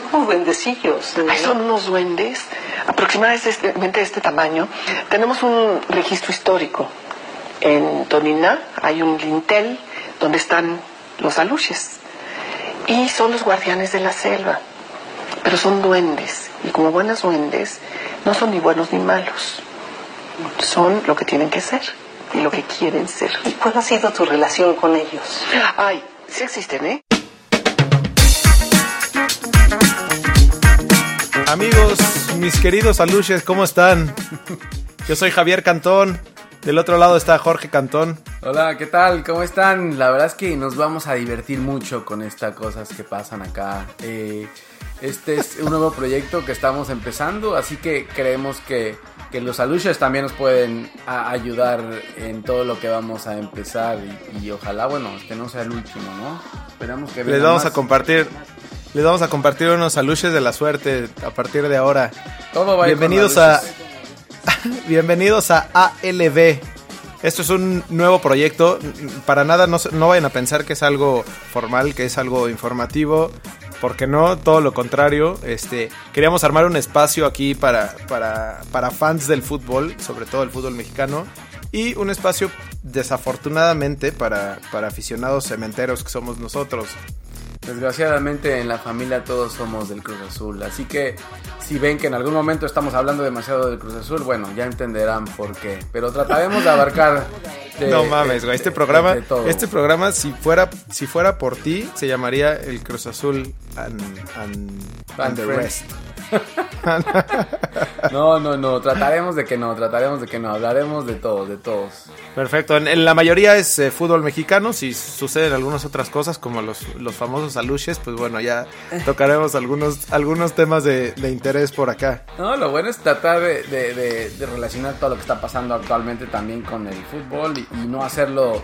son como duendecillos. ¿no? Ay, son unos duendes aproximadamente de este tamaño. Tenemos un registro histórico. En Tonina hay un lintel donde están los aluches. Y son los guardianes de la selva. Pero son duendes. Y como buenos duendes, no son ni buenos ni malos. Son lo que tienen que ser y lo que quieren ser. ¿Y cuál ha sido tu relación con ellos? Ay, sí existen, ¿eh? Amigos, mis queridos aluches, ¿cómo están? Yo soy Javier Cantón. Del otro lado está Jorge Cantón. Hola, ¿qué tal? ¿Cómo están? La verdad es que nos vamos a divertir mucho con estas cosas que pasan acá. Eh, este es un nuevo proyecto que estamos empezando, así que creemos que, que los aluches también nos pueden ayudar en todo lo que vamos a empezar y, y ojalá, bueno, que no sea el último, ¿no? Esperamos que Les vamos más. a compartir, les vamos a compartir unos aluches de la suerte a partir de ahora. Todo va Bienvenidos a, bienvenidos a ALB. Esto es un nuevo proyecto. Para nada no, no vayan a pensar que es algo formal, que es algo informativo. Porque no, todo lo contrario. Este, queríamos armar un espacio aquí para, para, para fans del fútbol, sobre todo el fútbol mexicano. Y un espacio, desafortunadamente, para, para aficionados cementeros que somos nosotros. Desgraciadamente en la familia todos somos del Cruz Azul, así que si ven que en algún momento estamos hablando demasiado del Cruz Azul, bueno, ya entenderán por qué. Pero trataremos de abarcar... de- no mames, güey. Este programa, de todo. este programa, si fuera, si fuera por ti, se llamaría el Cruz Azul and, and, And and the rest. No, no, no, trataremos de que no, trataremos de que no, hablaremos de todos, de todos. Perfecto. En, en la mayoría es eh, fútbol mexicano. Si suceden algunas otras cosas, como los, los famosos aluches, pues bueno, ya tocaremos algunos, algunos temas de, de interés por acá. No, lo bueno es tratar de, de- de- de relacionar todo lo que está pasando actualmente también con el fútbol y, y no hacerlo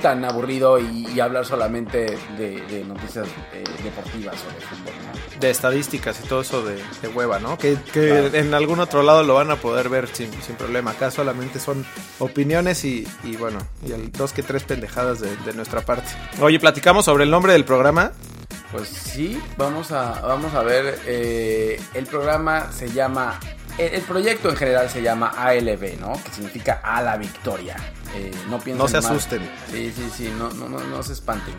tan aburrido y, y hablar solamente de, de noticias eh, deportivas sobre el fútbol, ¿no? De estadísticas y todo eso de, de hueva, ¿no? Que, que Claro. en algún otro lado lo van a poder ver sin, sin problema. Acá solamente son opiniones y, y bueno, y el dos que tres pendejadas de, de nuestra parte. Oye, platicamos sobre el nombre del programa. Pues sí, vamos a, vamos a ver. eh, el programa se llama. El, el proyecto en general se llama ALB, ¿no? Que significa a la victoria. Eh, no piensen No se mal. asusten. Sí, sí, sí, no, no, no, no se espanten.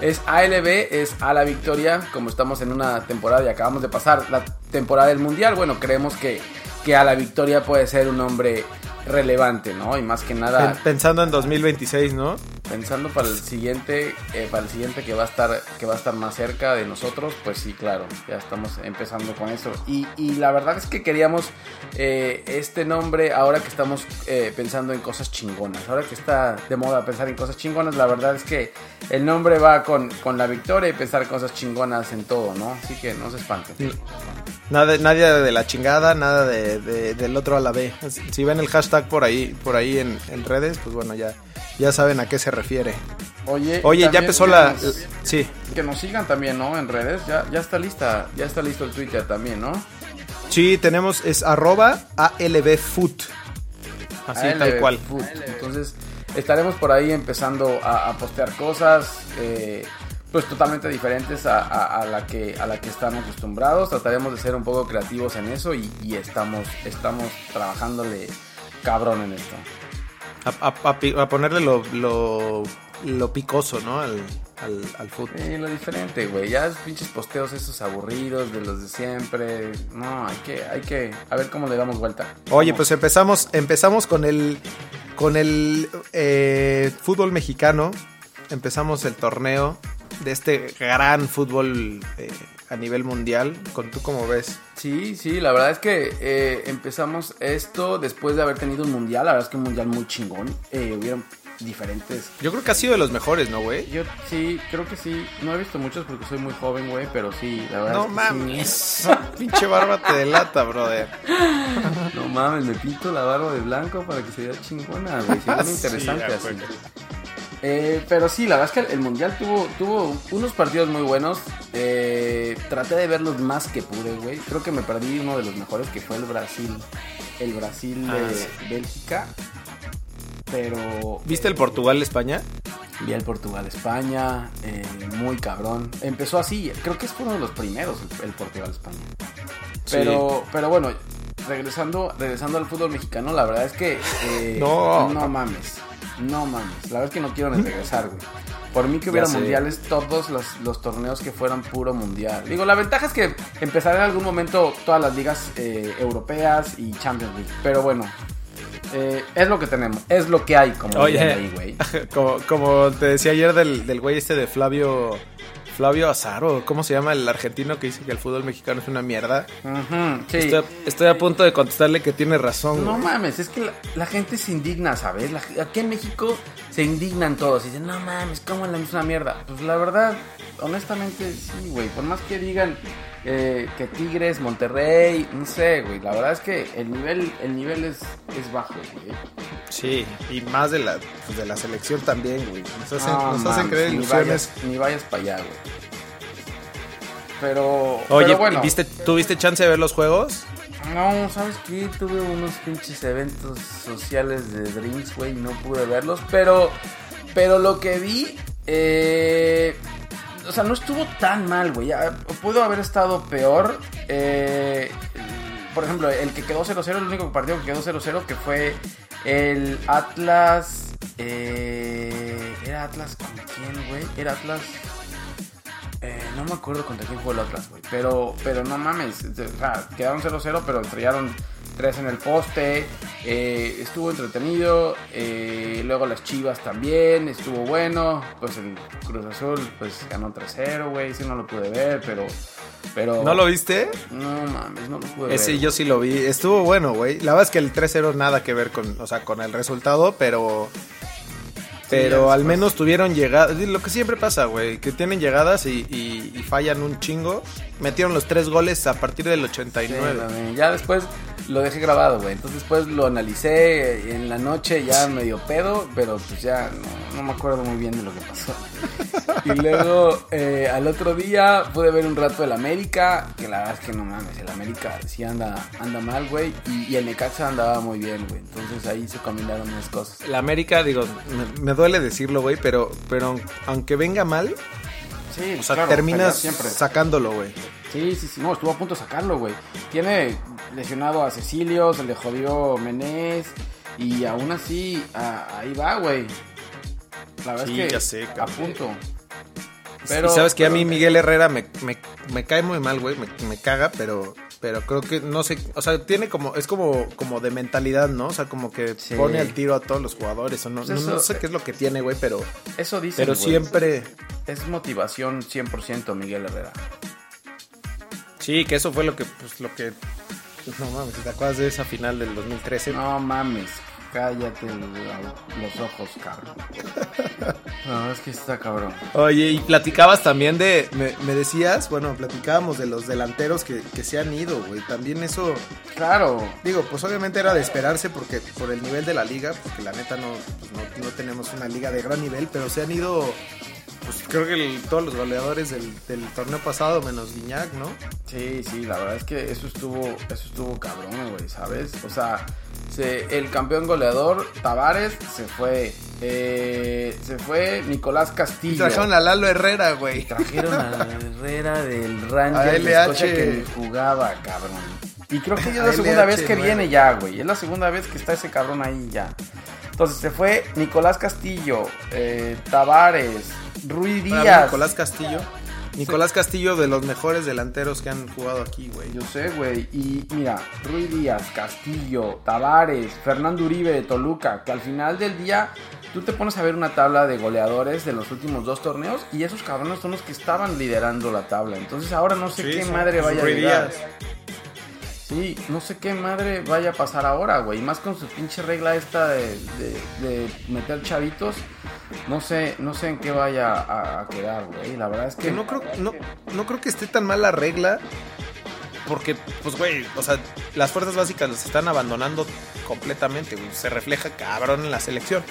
Es ALB, es a la victoria. Como estamos en una temporada y acabamos de pasar la temporada del mundial, bueno, creemos que, que a la victoria puede ser un nombre relevante, ¿no? Y más que nada. Pen- Pensando en 2026, ¿no? Pensando para el siguiente, eh, para el siguiente que va a estar, que va a estar más cerca de nosotros, pues sí, claro, ya estamos empezando con eso. Y, y la verdad es que queríamos eh, este nombre ahora que estamos eh, pensando en cosas chingonas. Ahora que está de moda pensar en cosas chingonas, la verdad es que el nombre va con, con la victoria y pensar cosas chingonas en todo, ¿no? Así que no se espanten. Nada, nadie de la chingada, nada de, de- del otro a la B. Si ven el hashtag por ahí, por ahí en, en redes, pues bueno, ya, ya saben a qué se refiere. Oye, Oye, ya empezó la... nos- Sí, Que nos sigan también, ¿no? En redes. Ya, ya está lista, ya está listo el Twitter también, ¿no? sí, tenemos, es arroba ALBFoot. Así, ALB tal cual. Food. Entonces, estaremos por ahí empezando a, a postear cosas, eh, pues totalmente diferentes a, a- a la que, a la que están acostumbrados. Trataremos de ser un poco creativos en eso y, y estamos, estamos trabajándole cabrón en esto. A, a- a ponerle lo, lo, lo picoso, ¿no? Al, al, al foot. Eh, lo diferente, güey. Ya es pinches posteos esos aburridos de los de siempre. No, hay que, hay que, a ver cómo le damos vuelta. Oye, ¿Cómo? pues empezamos, empezamos con el, con el eh, fútbol mexicano. Empezamos el torneo de este gran fútbol eh, a nivel mundial. Con tú como ves. Sí, sí, la verdad es que eh, empezamos esto después de haber tenido un mundial. La verdad es que un mundial muy chingón. Eh, hubieron diferentes. Yo creo que ha sido de los mejores, ¿no, güey? Yo sí, creo que sí. No he visto muchos porque soy muy joven, güey, pero sí, la verdad. No es que mames. Pinche barba te delata, brother. No mames, me pinto la barba de blanco para que se vea chingona, güey. Se Sí, interesante así. Eh, pero sí, la verdad es que el mundial tuvo, tuvo unos partidos muy buenos. Eh, traté de ver los más que pude, güey. Creo que me perdí uno de los mejores que fue el Brasil. El Brasil Ah, de sí. Bélgica. Pero. ¿Viste el Portugal-España? Vi el Portugal-España, eh, muy cabrón. Empezó así, creo que es uno de los primeros el, el Portugal-España. Pero, pero bueno, regresando, regresando al fútbol mexicano, la verdad es que eh, No. no mames, no mames. La verdad es que no quiero ni regresar, güey. Por mí que hubiera mundiales todos los, los torneos que fueran puro mundial. Digo, la ventaja es que empezará en algún momento todas las ligas eh, europeas y Champions League. Pero bueno, eh, es lo que tenemos, es lo que hay, como Oye. ahí, güey. Como, como te decía ayer del, del güey este de Flavio. Flavio Azaro, ¿cómo se llama el argentino que dice que el fútbol mexicano es una mierda? Ujú, sí. Estoy, estoy a punto de contestarle que tiene razón. No güey. mames, es que la, la gente se indigna, ¿sabes? La- aquí en México se indignan todos y dicen, no mames, ¿cómo la es una mierda? Pues la verdad, honestamente, sí, güey. Por más que digan eh, que Tigres, Monterrey, no sé, güey. La verdad es que el nivel, el nivel es, es bajo, güey. Sí, y más de la, pues, de la selección también, güey. Nos hacen, No nos hacen mames, creer ni vayas, ni vayas para allá, güey. Pero, Oye, pero bueno. ¿viste, ¿tuviste chance de ver los juegos? No, ¿sabes qué? Tuve unos pinches eventos sociales de drinks, güey, y no pude verlos, pero pero lo que vi eh, o sea, no estuvo tan mal, güey. Ya, Pudo haber estado peor. eh, por ejemplo, el que quedó 0-0, el único partido que quedó 0-0 que fue el Atlas eh, era Atlas con quién, güey? Era Atlas eh, no me acuerdo contra quién fue el Atlas, güey. Pero, pero no mames. O sea, quedaron 0-0, pero estrellaron 3 en el poste. eh, estuvo entretenido. eh, luego las Chivas también. Estuvo bueno. Pues el Cruz Azul, pues ganó 3-0, güey. Sí, no lo pude ver, pero. pero ¿No lo viste? No mames, no lo pude Ese ver. yo sí lo vi. Estuvo bueno, güey. La verdad es que el 3-0 nada que ver con, o sea, con el resultado, pero... Pero al menos tuvieron llegadas. Lo que siempre pasa, güey. Que tienen llegadas y, y- y fallan un chingo. Metieron los tres goles a partir del Sí, 89. también. ya después lo dejé grabado, güey. Entonces después lo analicé en la noche ya medio pedo, pero pues ya no, no me acuerdo muy bien de lo que pasó. Y luego eh, al otro día pude ver un rato el América, que la verdad es que no mames, el América sí anda, anda mal, güey. Y, y el Necaxa andaba muy bien, güey. Entonces ahí se combinaron unas cosas. La América, digo, me, me duele decirlo, güey, pero, pero aunque venga mal, Sí, o sea, claro, terminas siempre. sacándolo, güey. Sí, sí, sí, no, estuvo a punto de sacarlo, güey. Tiene lesionado a Cecilio, se le jodió Menés y aún así a- ahí va, güey. La verdad Sí, es que ya sé, a punto. y sabes que a pero- mí Miguel Herrera me, me, me cae muy mal, güey, me, me caga, pero pero creo que no sé, o sea, tiene como es como como de mentalidad, ¿no? O sea, como que Sí. pone al tiro a todos los jugadores, o no, Pues no, eso- no sé qué es lo que tiene, güey, pero Eso dice. pero siempre Es motivación 100% Miguel Herrera. sí, que eso fue lo que pues lo que no mames, ¿te acuerdas de esa final del 2013? No mames, cállate lo- los ojos, cabrón. No, es que está cabrón. Oye, y platicabas también de, me, me decías, bueno, platicábamos de los delanteros que, que se han ido, güey. También eso, Claro. digo, pues obviamente era de esperarse porque por el nivel de la liga, porque la neta no, pues, no, no tenemos una liga de gran nivel, pero se han ido, pues creo que el- todos los goleadores del, del torneo pasado, menos Guiñac, ¿no? Sí, sí, la verdad es que eso estuvo, eso estuvo cabrón, güey, ¿sabes? O sea, se- el campeón goleador, Tavares, se fue. eh, se fue Nicolás Y Castillo. trajeron a Lalo Herrera, güey. Trajeron a Herrera del A Ranger de LH. Escocia que ni jugaba, cabrón. Y creo que ya es la segunda vez que viene ya, güey. Es la segunda vez que está ese cabrón ahí ya. Entonces se fue Nicolás Castillo, eh, Tavares, Rui Para mí, Díaz. Nicolás Castillo. Nicolás Castillo de los mejores delanteros que han jugado aquí, güey. Yo sé, güey. Y mira, Rui Díaz, Castillo, Tavares, Fernando Uribe de Toluca, que al final del día tú te pones a ver una tabla de goleadores de los últimos dos torneos y esos cabrones son los que estaban liderando la tabla. Entonces ahora no sé Sí, qué sí. madre vaya a Rui llegar. Díaz. Sí, no sé qué madre vaya a pasar ahora, güey. Y Más con su pinche regla esta de, de- de meter chavitos. No sé, no sé en qué vaya a, a quedar, güey. La verdad es que no creo, no, no creo que esté tan mal la regla. Porque, pues, güey, o sea, las fuerzas básicas las están abandonando completamente, güey. Se refleja cabrón en la selección.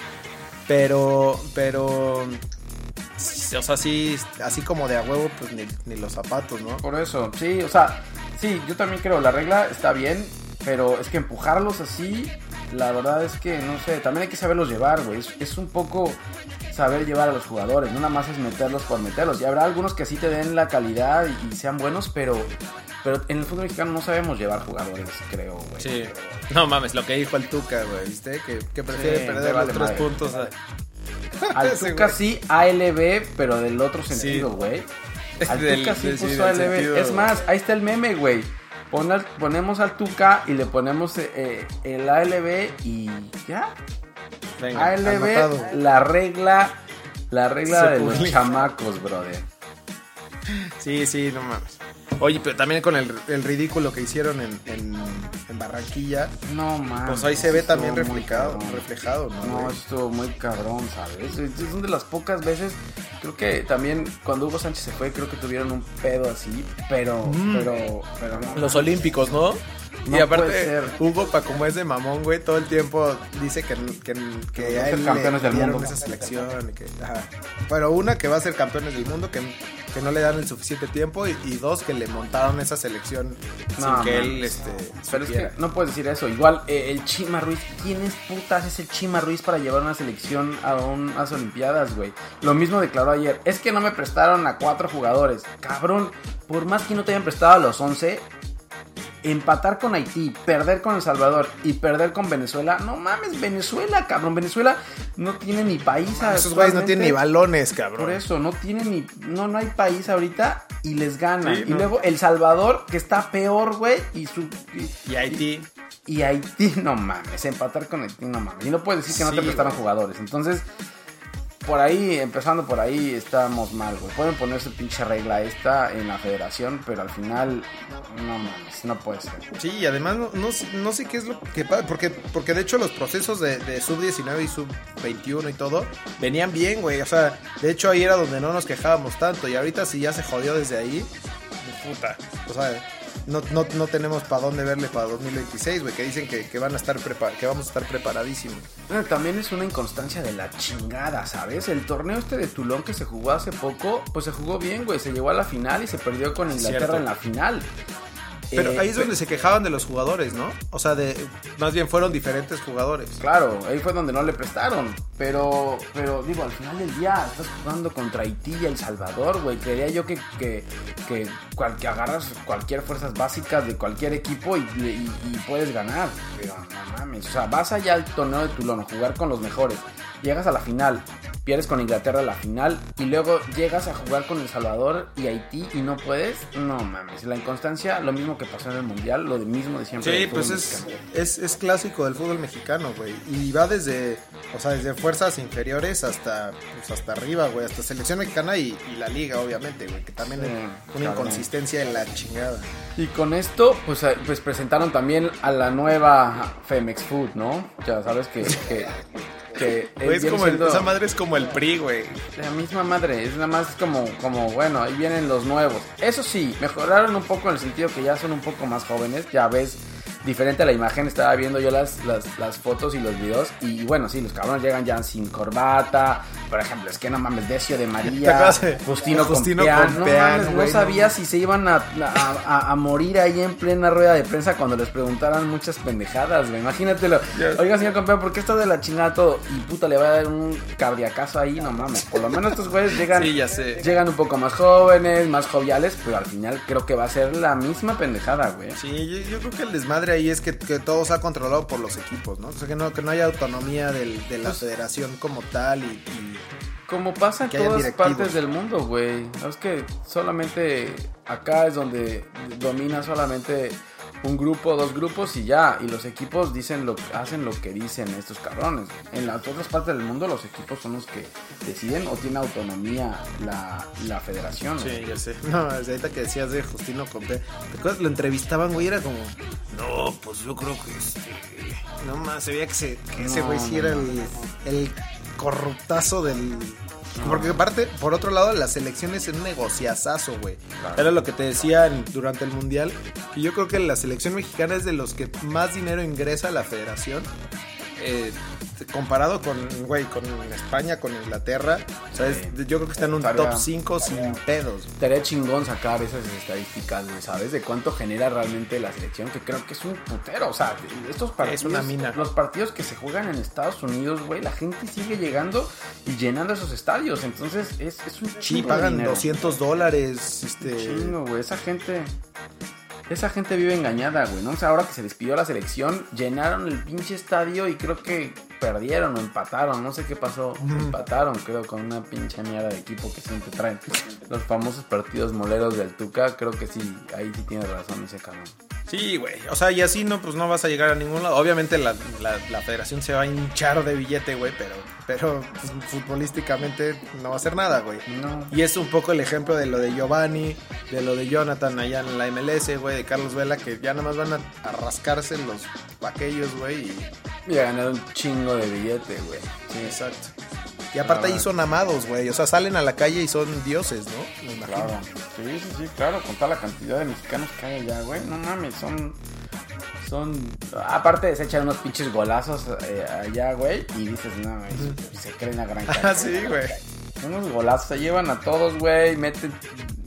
Pero, pero. O sea, sí, así como de a huevo, pues ni, ni los zapatos, ¿no? Por eso, sí, o sea, sí, yo también creo, la regla está bien, pero es que empujarlos así, la verdad es que, no sé, también hay que saberlos llevar, güey. Es, es un poco, saber llevar a los jugadores, no nada más es meterlos por meterlos. Y habrá algunos que sí te den la calidad y, y sean buenos, pero, pero en el fútbol mexicano no sabemos llevar jugadores, creo, güey. Sí. No mames, lo que dijo el Tuca, güey, ¿viste? Que, que prefiere Sí, perder me los vale tres madre. puntos a... Al Tuca sí, ALB, pero del otro sentido, güey. Al Del- Tuca sí del- sí, puso del ALB. sentido, es más, ahí está el meme, güey. Pon al- ponemos al Tuca y le ponemos eh, eh, el ALB y ya. Venga, ALB, la regla, la regla Se de los chamacos, brother. Sí, sí, no mames. Oye, pero también con el, el ridículo que hicieron en, en, en Barranquilla, No mames. pues ahí se ve también reflejado, reflejado, ¿no? No, güey? estuvo muy cabrón, ¿sabes? Es es una de las pocas veces, creo que también cuando Hugo Sánchez se fue, creo que tuvieron un pedo así, pero, pero, pero no. Los Olímpicos, ¿no? No y aparte, puede ser. Hugo, pa como es de mamón, güey, todo el tiempo dice que, que, que va a él campeones le del mundo. esa selección. y que, ajá. Pero una, que va a ser campeones del mundo, que, que no le dan el suficiente tiempo. Y, y dos, que le montaron esa selección No, sin que él este, Pero es que supiera. no puedes decir eso. Igual, eh, el Chima Ruiz, ¿quién es putas es el Chima Ruiz para llevar una selección a un- a las Olimpiadas, güey? Lo mismo declaró ayer. Es que no me prestaron a cuatro jugadores. Cabrón, por más que no te hayan prestado a los 11, empatar con Haití, perder con El Salvador y perder con Venezuela. No mames, Venezuela, cabrón. Venezuela no tiene ni país. Esos güeyes no tienen ni balones, cabrón. Por eso, no tienen ni. No, no hay país ahorita y les ganan. Sí, y no. luego El Salvador, que está peor, güey, y su. y- Y Haití. y Haití, no mames, empatar con Haití, no mames. Y no puedes decir que no Sí, te prestaron güey. jugadores. Entonces, por ahí, empezando por ahí, estamos mal, güey. Pueden poner su pinche regla esta en la federación, pero al final, no mames, no puede ser. Sí, y además no, no, no sé qué es lo que pasa, porque, porque de hecho los procesos de, de sub-19 y sub-21 y todo venían bien, güey. O sea, de hecho ahí era donde no nos quejábamos tanto y ahorita si ya se jodió desde ahí, puta. O sea, no, no, no tenemos para dónde verle para 2026, güey, que dicen que, que van a estar que vamos a estar preparadísimos. Bueno, también es una inconstancia de la chingada, ¿sabes? El torneo este de Tulón que se jugó hace poco, pues se jugó bien, güey. Se llegó a la final y se perdió con Inglaterra Cierto. en la final. Pero Eh, ahí es donde se quejaban de los jugadores, ¿no? O sea, de más bien fueron diferentes jugadores. Claro, ahí fue donde no le prestaron. Pero, pero digo, al final del día estás jugando contra Haití y El Salvador, güey. Creería yo que, que, que, cual- que agarras cualquier fuerzas básicas de cualquier equipo y, y- y puedes ganar. Pero no mames. O sea, vas allá al torneo de Tulón a jugar con los mejores. Llegas a la final, pierdes con Inglaterra la final y luego llegas a jugar con El Salvador y Haití y no puedes. No mames. La inconstancia, lo mismo que pasó en el Mundial, lo mismo de siempre. Sí, pues es, es, es clásico del fútbol mexicano, güey. Y va desde, o sea, desde fuerzas inferiores hasta, pues hasta arriba, güey. Hasta selección mexicana y, y la liga, obviamente, güey. Que también Sí, es una cabrón. inconsistencia en la chingada. Y con esto, pues, eh, pues presentaron también a la nueva Femex Food, ¿no? Ya sabes que, que, que Güey, es como el- esa madre es como el PRI, güey. la misma madre, es nada más como, como, bueno, ahí vienen los nuevos. Eso sí, mejoraron un poco en el sentido que ya son un poco más jóvenes, ya ves diferente a la imagen, estaba viendo yo las, las, las fotos y los videos y bueno, sí, los cabrones llegan ya sin corbata, por ejemplo, es que no mames, Decio de ¿Te María, Justino, Justino Compeán, no mames, no güey, no sabía si se iban a, a, a- a morir ahí en plena rueda de prensa cuando les preguntaran muchas pendejadas, güey, imagínatelo, Ya. oiga señor Compeán, ¿por qué está de la chingada todo? Y puta, le va a dar un cardiacazo ahí, no mames, por lo menos estos güeyes llegan Sí, ya sé. llegan un poco más jóvenes, más joviales, pero al final creo que va a ser la misma pendejada, güey. Sí, yo, yo creo que el desmadre ahí es que, que todo se ha controlado por los equipos, ¿no? O sea, que no, que no haya autonomía del- de la Pues- federación como tal y... y- Como pasa en todas partes del mundo, güey. Es que solamente acá es donde domina solamente un grupo, dos grupos y ya. Y los equipos dicen lo, hacen lo que dicen estos cabrones. En las otras partes del mundo los equipos son los que deciden o tiene autonomía la, la federación. Sí, ya sé. No, ahorita que decías de Justino Compe. ¿Te acuerdas? Lo entrevistaban, güey, era como. No, pues yo creo que este. No más, se veía que, se, que ese No, güey sí no, era no, el, no. el corruptazo del. Porque aparte, por otro lado, la selección es un negociazazo, güey. Claro. Era lo que te decía durante el Mundial. Que yo creo que la selección mexicana es de los que más dinero ingresa a la federación. Eh, comparado con, güey, con España, con Inglaterra, o sea, es- yo creo que está en un Estaría- top 5 sin pedos. Estaría chingón sacar esas estadísticas, güey, ¿sabes? De cuánto genera realmente la selección, que creo que es un putero. O sea, estos partidos. una mina. Los partidos que se juegan en Estados Unidos, güey, la gente sigue llegando y llenando esos estadios. Entonces, es, es un Sí, chingo de pagan dinero. 200 dólares, este... Chingo, güey. Esa gente. Esa gente vive engañada, güey. ¿no? O sea, ahora que se despidió la selección, llenaron el pinche estadio y creo que perdieron o empataron. No sé qué pasó. Empataron, creo, con una pinche mierda de equipo que siempre traen. Los famosos partidos moleros del Tuca. Creo que sí, ahí sí tiene razón ese cabrón. Sí, güey. O sea, y así no, pues no vas a llegar a ningún lado. Obviamente la, la- la federación se va a hinchar de billete, güey, pero, pero pues, futbolísticamente no va a hacer nada, güey. No. Y es un poco el ejemplo de lo de Giovanni, de lo de Jonathan allá en la MLS, güey, de Carlos Vela, que ya nada más van a, a rascarse los vaquellos, güey. Y... Y a ganar un chingo de billete, güey. Sí, exacto. Y aparte ahí son amados, güey. O sea, salen a la calle y son dioses, ¿no? Me imagino. Claro. Sí, sí, sí, claro. Con toda la cantidad de mexicanos que hay allá, güey. No mames, son. Son. Aparte, se echan unos pinches golazos eh, allá, güey. Y dices, no, se creen la gran Ah, sí, güey. Unos golazos, se llevan a todos, güey. Meten.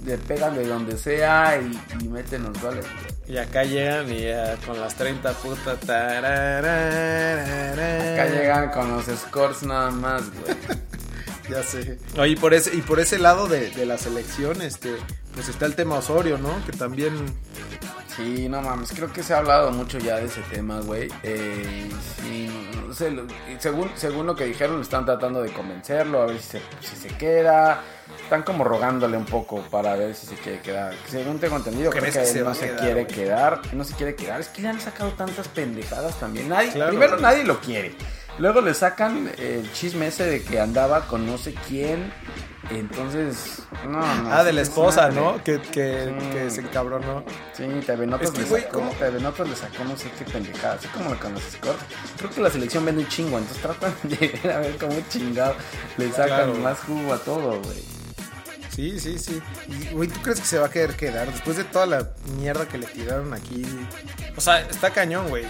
Le pegan de donde sea y, y meten los goles, güey. Y acá llegan y ya con las 30 putas. Acá llegan con los scores nada más, güey. Ya sé. Oye, y por ese, y por ese lado de, de la selección, este, pues está el tema Osorio, ¿no? Que también. Sí, no mames, creo que se ha hablado mucho ya de ese tema, güey. Eh, sí, no, sé, según, según lo que dijeron, están tratando de convencerlo, a ver si se, si se queda. Están como rogándole un poco para ver si se quiere quedar. Según tengo entendido, creo ¿Crees que, que él se va no se quedar, quiere güey? quedar. No se quiere quedar. Es que le han sacado tantas pendejadas también. Nadie, Claro, primero, güey. nadie lo quiere. Luego le sacan el chisme ese de que andaba con no sé quién. Entonces, no, no. Ah, de la es esposa, madre. ¿no? Que, que, Sí. que se encabronó. Sí, TV Notas Es que, le güey, sacó, ¿cómo? TV Notas le sacó no sé qué pendejada, así como con los scores. Creo que la selección vende un chingo, entonces tratan de a ver cómo chingado le sacan Claro. más jugo a todo, güey. Sí, sí, sí. Y, güey, ¿tú crees que se va a querer quedar después de toda la mierda que le tiraron aquí? O sea, está cañón, güey.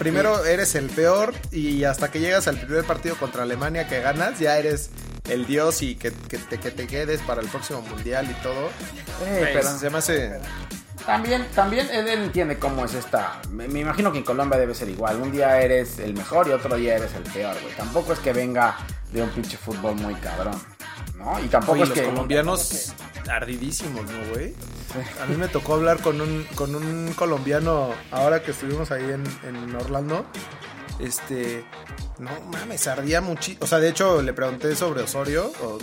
Primero eres el peor y hasta que llegas al primer partido contra Alemania que ganas, ya eres el dios y que, que te, que te quedes para el próximo mundial y todo. Eh, Güey, pero se me hace... también, también él entiende cómo es esta. Me, me imagino que en Colombia debe ser igual. Un día eres el mejor y otro día eres el peor, güey. Tampoco es que venga de un pinche fútbol muy cabrón, ¿no? Y tampoco Oye, es los que colombianos ardidísimos, ¿no, güey? A mí me tocó hablar con un, con un colombiano ahora que estuvimos ahí en, en Orlando. Este, no mames, ardía muchísimo. O sea, de hecho, le pregunté sobre Osorio, o,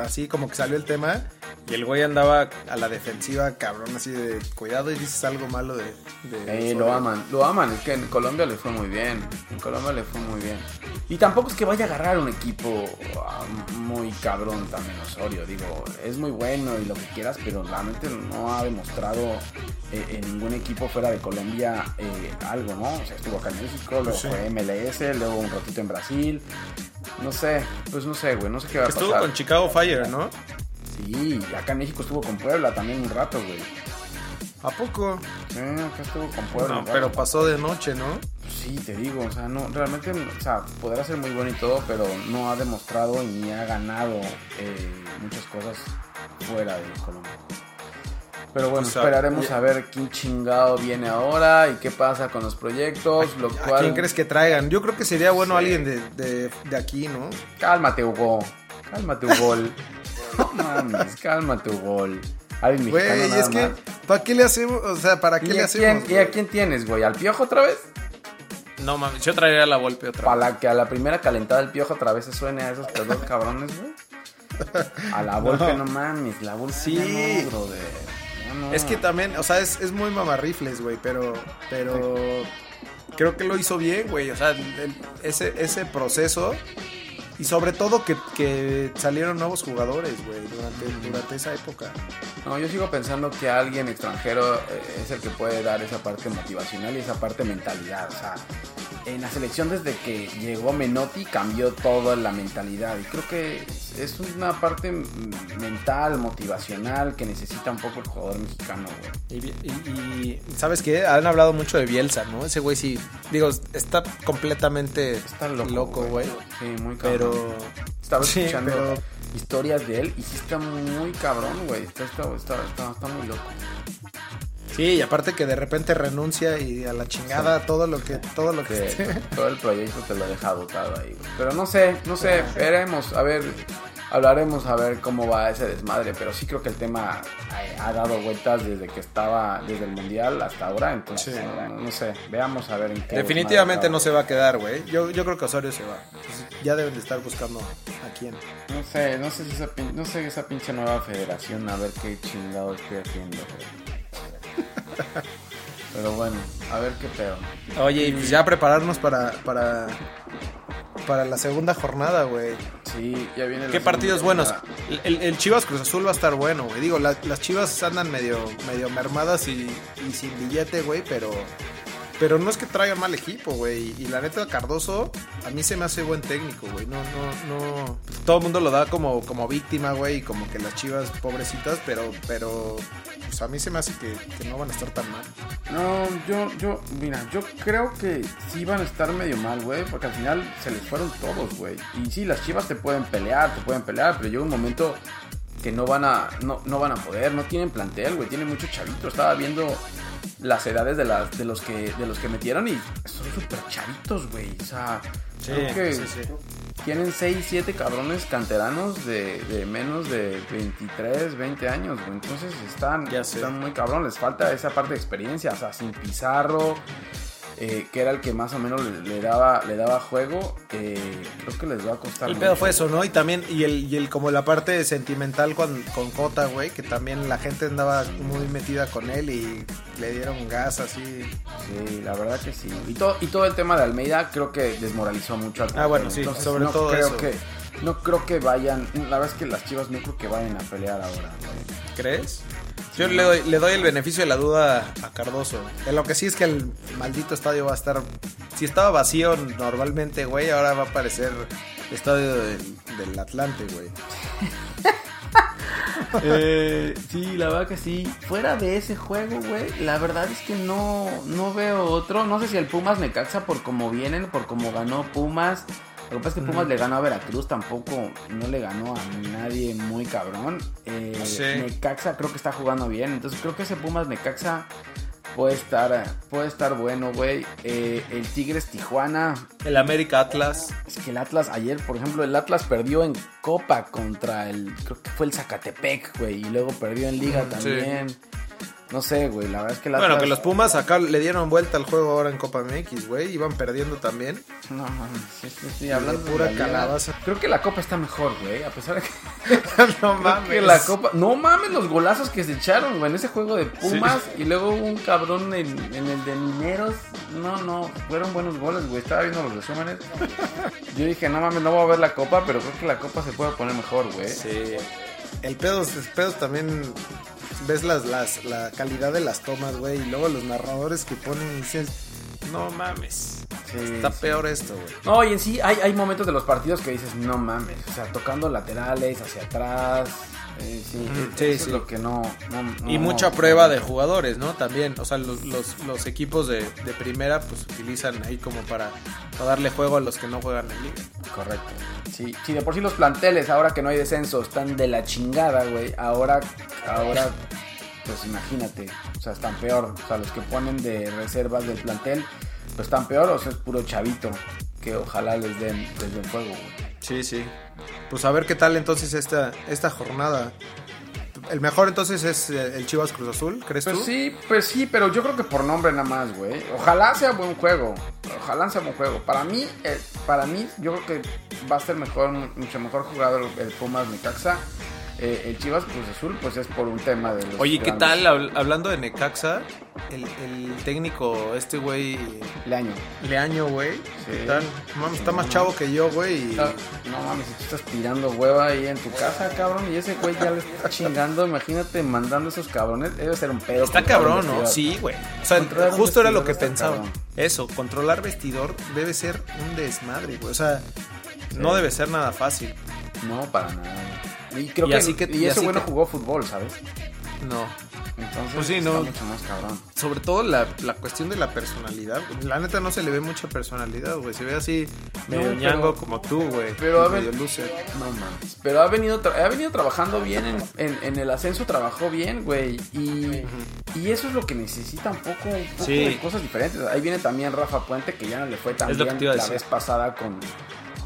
así como que salió el tema, y el güey andaba a la defensiva, cabrón, así de cuidado y dices algo malo de. de Eh, lo Osorio". aman, lo aman. Es que en Colombia le fue muy bien. En Colombia le fue muy bien. Y tampoco es que vaya a agarrar un equipo ah, muy cabrón también Osorio. Digo, es muy bueno y lo que quieras, pero realmente no ha demostrado eh, en ningún equipo fuera de Colombia eh, algo, ¿no? O sea, estuvo acá en México, luego Sí. fue MLS, luego un ratito en Brasil. No sé, pues no sé, güey, no sé qué va a Estuvo pasar. con Chicago Fire, ¿no? Sí, acá en México estuvo con Puebla también un rato, güey. ¿A poco? Sí, acá estuvo con Puebla. No, pero pasó de noche, ¿no? Pues Sí, te digo, o sea, no, realmente, o sea, podrá ser muy bueno y todo, pero no ha demostrado ni ha ganado eh, muchas cosas fuera de Colombia. Pero bueno, O sea, esperaremos ya- a ver quién chingado viene ahora y qué pasa con los proyectos, lo ¿A cual... quién crees que traigan? Yo creo que sería bueno Sí. alguien de, de, de aquí, ¿no? Cálmate, Hugo, cálmate, Hugo. no mames, cálmate, Hugo. Alguien mexicano Güey, nada es que. ¿para qué le hacemos? O sea, ¿para qué ¿Y le a, hacemos? quién, ¿Y a quién tienes, güey? ¿Al piojo otra vez? No mames, yo traería la golpe otra Para la que a la primera calentada del piojo otra vez se suene a esos dos cabrones, güey. A la Volpe no, mames, la Volpe Sí. ya no, brother. Ya no. Es que también, o sea, es, es muy mamarrifles, güey, pero, pero creo que lo hizo bien, güey. O sea, el- ese, ese proceso y sobre todo que, que salieron nuevos jugadores, güey, durante, durante esa época. No, yo sigo pensando que alguien extranjero eh, es el que puede dar esa parte motivacional y esa parte mentalidad. O sea, en la selección desde que llegó Menotti cambió toda la mentalidad y creo que es una parte mental, motivacional que necesita un poco el jugador mexicano, güey. Y, ¿sabes qué? Han hablado mucho de Bielsa, ¿no? Ese güey sí, digo, está completamente está loco, güey. Sí, muy cabrón. Pero estaba escuchando historias de él y sí está muy cabrón, güey. Está, está, está, está muy loco. Sí, y aparte que de repente renuncia y a la chingada todo lo que todo lo que todo el proyecto te lo deja dotado ahí. Pero no sé, no sé, veremos, a ver, hablaremos a ver cómo va ese desmadre, pero sí creo que el tema ha, dado vueltas desde que estaba desde el mundial hasta ahora, entonces no, sé, veamos a ver en qué Definitivamente no se va a quedar, güey. Yo, yo creo que Osorio se va. ya deben de estar buscando a quién. No sé, no sé si esa no sé esa pinche nueva federación a ver qué chingado estoy haciendo, Pero bueno, a ver qué pedo. Oye, y pues ya prepararnos para, para, para la segunda jornada, güey. Sí, ya viene. ¿Qué partidos buenos? El, Chivas Cruz Azul va a estar bueno, güey. Digo, las Chivas andan medio, medio mermadas y, y sin billete, güey, pero pero no es que traiga mal equipo, güey. Y la neta, Cardoso, a mí se me hace buen técnico, güey. No, no, no. Todo el mundo lo da como, como víctima, güey. Y como que las chivas pobrecitas, pero, pero. Pues a mí se me hace que, no van a estar tan mal. No, yo, yo, mira, yo creo que sí van a estar medio mal, güey. Porque al final se les fueron todos, güey. Y sí, las chivas te pueden pelear, te pueden pelear, pero llega un momento que no van a, no, no van a poder, no tienen plantel, güey, tienen mucho chavito. Estaba viendo las edades de, las de, los que, de los que metieron y son súper chavitos, güey. O sea, creo que tienen 6, 7 cabrones canteranos de, de, menos de 23, 20 años, güey. Entonces están, están muy cabrones. Les falta esa parte de experiencia, o sea, sin Pizarro. Eh, que era el que más o menos le, daba le daba juego, eh, creo que les va a costar. El pedo fue eso, ¿no? Y también, y el, y el como la parte sentimental con, con Cota, güey, que también la gente andaba muy metida con él y le dieron gas así. Sí, la verdad que sí. Y todo, y todo el tema de Almeida creo que desmoralizó mucho al Ah, bueno, sí, sobre todo creo Que, no creo que vayan, la verdad es que las chivas no creo que vayan a pelear ahora. ¿Crees? Yo le doy, le doy el beneficio de la duda a Cardoso. En lo que sí es que el maldito estadio va a estar. Si estaba vacío normalmente, güey, ahora va a aparecer el estadio del, Atlante, güey. eh, sí, la verdad que sí. Fuera de ese juego, güey, la verdad es que no, no veo otro. No sé si el Pumas me caxa por cómo vienen, por cómo ganó Pumas. Lo que pasa es que Pumas le ganó a Veracruz, tampoco no le ganó a nadie muy cabrón. Eh, Necaxa creo que está jugando bien, entonces creo que ese Pumas Necaxa puede estar, puede estar bueno, güey. Eh, el Tigres Tijuana. El América Atlas. Es que el Atlas, ayer, por ejemplo, el Atlas perdió en Copa contra el, creo que fue el Zacatepec, güey, y luego perdió en Liga también. No sé, güey, la verdad es que la Bueno, que los Pumas acá le dieron vuelta al juego ahora en Copa MX, güey, iban perdiendo también. No, mames, sí, hablando de pura calabaza. Creo que la Copa está mejor, güey, a pesar de que no mames. la Copa, no mames los golazos que se echaron, güey, en ese juego de Pumas y luego un cabrón en, el de Mineros. No, no, fueron buenos goles, güey. Estaba viendo los resúmenes. Yo dije, no mames, no voy a ver la Copa, pero creo que la Copa se puede poner mejor, güey. Sí. El pedo, el pedo también ves las, las, la calidad de las tomas, güey, y luego los narradores que ponen y dices, no mames. está peor esto, güey. No, y en sí hay, hay momentos de los partidos que dices, no mames. O sea, tocando laterales, hacia atrás. Eh, sí, sí, es lo que no, y mucha prueba de jugadores, ¿no? También, o sea, los, los, equipos de, de, primera pues utilizan ahí como para, para, darle juego a los que no juegan en liga. Correcto. Sí, sí, de por sí los planteles, ahora que no hay descenso, están de la chingada, güey. Ahora, ahora, pues imagínate, o sea, están peor. O sea, los que ponen de reservas del plantel, pues están peor, o sea, es puro chavito que ojalá les den, les den juego, güey. Sí, sí. Pues a ver qué tal entonces esta, esta jornada. El mejor entonces es eh, el Chivas Cruz Azul, ¿crees pues tú? Sí, pues sí, pero yo creo que por nombre nada más, güey. Ojalá sea buen juego. Ojalá sea buen juego. Para mí, eh, para mí, yo creo que va a ser mejor, mucho mejor jugador el Pumas Necaxa. Eh, el Chivas Cruz Azul, pues es por un tema de los Oye, ¿qué grandes- tal? Habl- Hablando de Necaxa, el, el técnico, este güey, Leaño. Leaño, güey. ¿Qué Sí. tal? Mames, está más chavo que yo, güey. y- Está- No mames, si tú estás tirando hueva ahí en tu casa, cabrón, y ese güey ya le está chingando, imagínate mandando esos cabrones, debe ser un pedo. Está cabrón, ¿no? Sí, güey. O sea, Controlar justo era lo vestidor que está pensaba. cabrón. Eso, controlar vestidor debe ser un desmadre, güey. O sea, no debe ser nada fácil. No, para nada. Y creo Y que, así que- y y ese güey no jugó fútbol, ¿sabes? No. Entonces, Pues sí, está no. mucho más cabrón. Sobre todo la, la cuestión de la personalidad. La neta no se le ve mucha personalidad, güey. Se ve así medio No, ñango como tú, güey. pero a ver- medio loser. No. Pero ha venido, tra- ha venido trabajando bien en, en- en el ascenso, trabajó bien, güey. Y, y eso es lo que necesita un poco, un poco Sí. de cosas diferentes. Ahí viene también Rafa Puente, que ya no le fue tan Es bien la vez pasada con,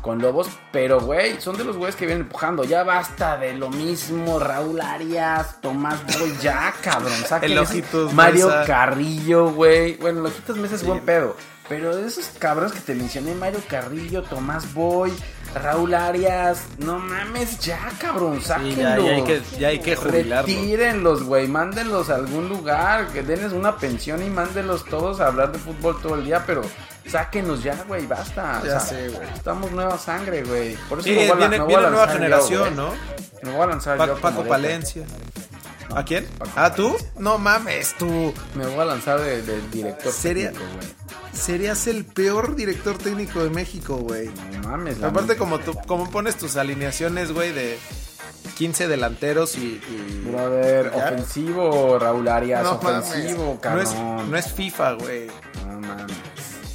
con Lobos. Pero, güey, son de los güeyes que vienen empujando. Ya basta de lo mismo. Raúl Arias, Tomás Boy, ya, cabrón. El Ojitos Mario Mesa. Carrillo, güey. Bueno, el Ojitos Mesa es buen pedo. Pero de esos cabrones que te mencioné, Mario Carrillo, Tomás Boy, Raúl Arias, no mames, ya, cabrón, Sí, sáquenlos. ya, ya hay que, ya hay que jubilarlo. Retírenlos, güey, mándenlos a algún lugar, que denles una pensión y mándenlos todos a hablar de fútbol todo el día, pero sáquenlos ya, güey, basta. Ya sé, güey. Estamos nueva sangre, güey. Por eso Sí, voy a, viene, voy a viene nueva yo, generación. ¿no? Me voy a lanzar Pa- yo Paco Palencia. No, ¿A quién? Paco ¿Ah, tú? Palencia. No mames, tú. Me voy a lanzar de, de director técnico, güey. Serías el peor director técnico de México, güey. No mames, Aparte, como tú, como pones tus alineaciones, güey, de 15 delanteros y. y- Brother, ¿Ya? ofensivo, Raúl Arias, No ofensivo, cabrón. No es, no es FIFA, güey. No mames.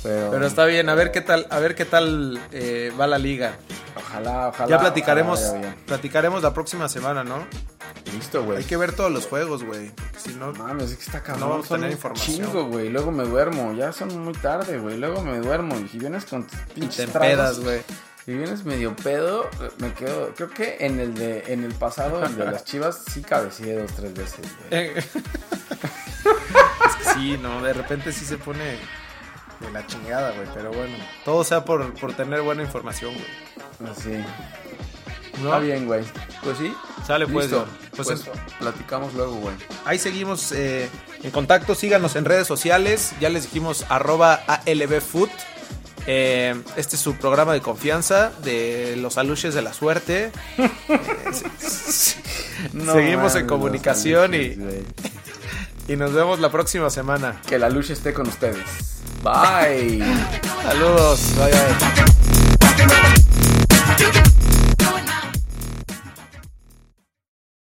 Pero, Pero está bien, a ver qué tal, a ver qué tal eh, va la liga. ojalá, ojalá. Ya platicaremos, ojalá platicaremos la próxima semana, ¿no? Listo, güey. Hay que ver todos los juegos, güey. Si no, No mames, es que está cabrón. No vamos a tener información. Chingo, güey. Luego me duermo. Ya son muy tarde, güey. Luego me duermo. Y si vienes con tus te pinches tragos, empedas, güey. Si vienes medio pedo, me quedo. Creo que en el de en el pasado, el de las chivas, sí cabeceé dos, tres veces, güey. Eh, es que sí, no, de repente sí se pone de la chingada, güey. Pero bueno, todo sea por, por tener buena información, güey. Así. ¿No? Está bien, güey. Pues sí. Sale, pues, Listo. Pues Pues, platicamos luego, güey. Ahí seguimos eh, en contacto, síganos en redes sociales, ya les dijimos arroba ALBFood. Eh, este es su programa de confianza de los aluches de la suerte. No seguimos en comunicación y, y nos vemos la próxima semana. Que la luz esté con ustedes. Bye. Saludos, bye, bye.